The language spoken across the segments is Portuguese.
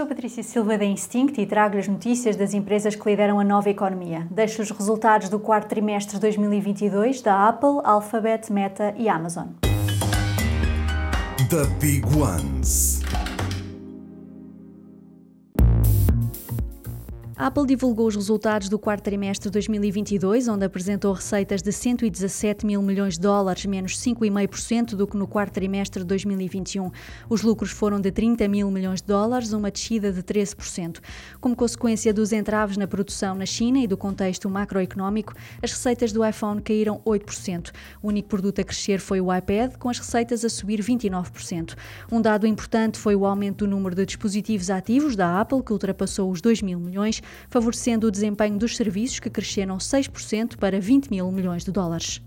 Sou Patrícia Silva da Instinct e trago as notícias das empresas que lideram a nova economia. Deixo os resultados do quarto trimestre de 2022 da Apple, Alphabet, Meta e Amazon. The Big Ones. A Apple divulgou os resultados do quarto trimestre de 2022, onde apresentou receitas de 117 mil milhões de dólares, menos 5,5% do que no quarto trimestre de 2021. Os lucros foram de 30 mil milhões de dólares, uma descida de 13%. Como consequência dos entraves na produção na China e do contexto macroeconómico, as receitas do iPhone caíram 8%. O único produto a crescer foi o iPad, com as receitas a subir 29%. Um dado importante foi o aumento do número de dispositivos ativos da Apple, que ultrapassou os 2 mil milhões favorecendo o desempenho dos serviços, que cresceram 6% para 20 mil milhões de dólares.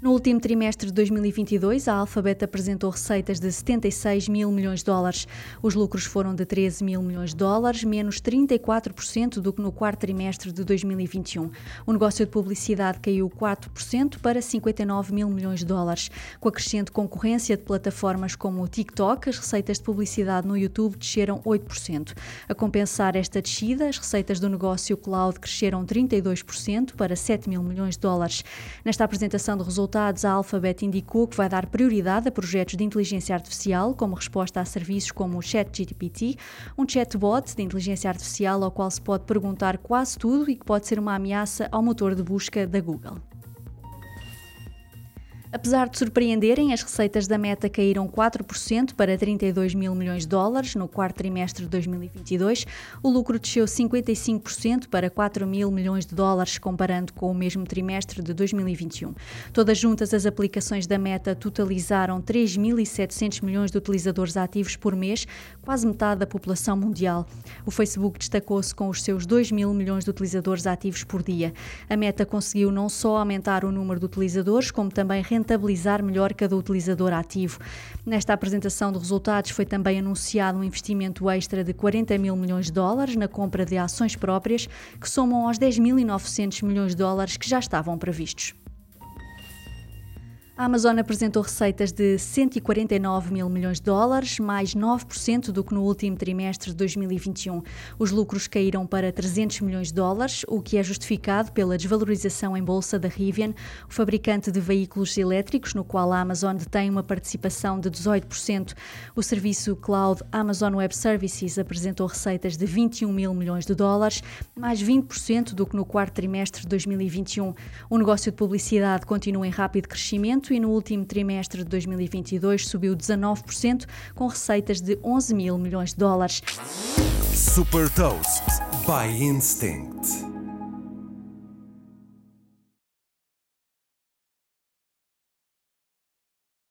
No último trimestre de 2022, a Alphabet apresentou receitas de 76 mil milhões de dólares. Os lucros foram de 13 mil milhões de dólares, menos 34% do que no quarto trimestre de 2021. O negócio de publicidade caiu 4% para 59 mil milhões de dólares. Com a crescente concorrência de plataformas como o TikTok, as receitas de publicidade no YouTube desceram 8%. A compensar esta descida, as receitas do negócio cloud cresceram 32% para 7 mil milhões de dólares. Nesta apresentação de resultados, resultados, a Alphabet indicou que vai dar prioridade a projetos de inteligência artificial, como resposta a serviços como o ChatGPT, um chatbot de inteligência artificial ao qual se pode perguntar quase tudo e que pode ser uma ameaça ao motor de busca da Google. Apesar de surpreenderem, as receitas da Meta caíram 4% para 32 mil milhões de dólares no quarto trimestre de 2022. O lucro desceu 55% para 4 mil milhões de dólares, comparando com o mesmo trimestre de 2021. Todas juntas, as aplicações da Meta totalizaram 3.700 milhões de utilizadores ativos por mês, quase metade da população mundial. O Facebook destacou-se com os seus 2 mil milhões de utilizadores ativos por dia. A Meta conseguiu não só aumentar o número de utilizadores, como também rentabilizar melhor cada utilizador ativo. Nesta apresentação de resultados foi também anunciado um investimento extra de 40 mil milhões de dólares na compra de ações próprias, que somam aos 10.900 milhões de dólares que já estavam previstos. A Amazon apresentou receitas de 149 mil milhões de dólares, mais 9% do que no último trimestre de 2021. Os lucros caíram para 300 milhões de dólares, o que é justificado pela desvalorização em bolsa da Rivian, o fabricante de veículos elétricos, no qual a Amazon detém uma participação de 18%. O serviço cloud Amazon Web Services apresentou receitas de 21 mil milhões de dólares, mais 20% do que no quarto trimestre de 2021. O negócio de publicidade continua em rápido e no último trimestre de 2022 subiu 19%, com receitas de 11 mil milhões de dólares. Super Toast by Instinct.